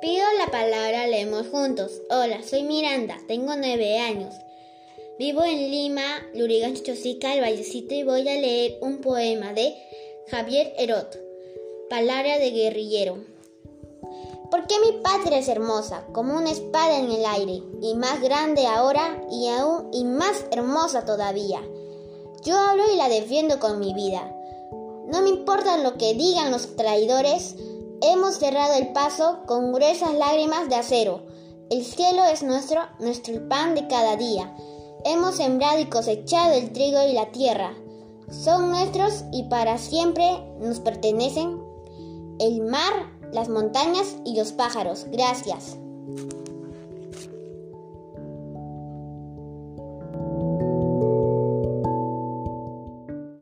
Pido la palabra, leemos juntos. Hola, soy Miranda, tengo nueve años. Vivo en Lima, Lurigancho Chosica, el Vallecito, y voy a leer un poema de Javier Herot, Palabra de guerrillero. Porque mi patria es hermosa, como una espada en el aire, y más grande ahora y aún y más hermosa todavía. Yo hablo y la defiendo con mi vida. No me importa lo que digan los traidores, hemos cerrado el paso con gruesas lágrimas de acero. El cielo es nuestro, nuestro pan de cada día. Hemos sembrado y cosechado el trigo y la tierra. Son nuestros y para siempre nos pertenecen el mar, las montañas y los pájaros. Gracias.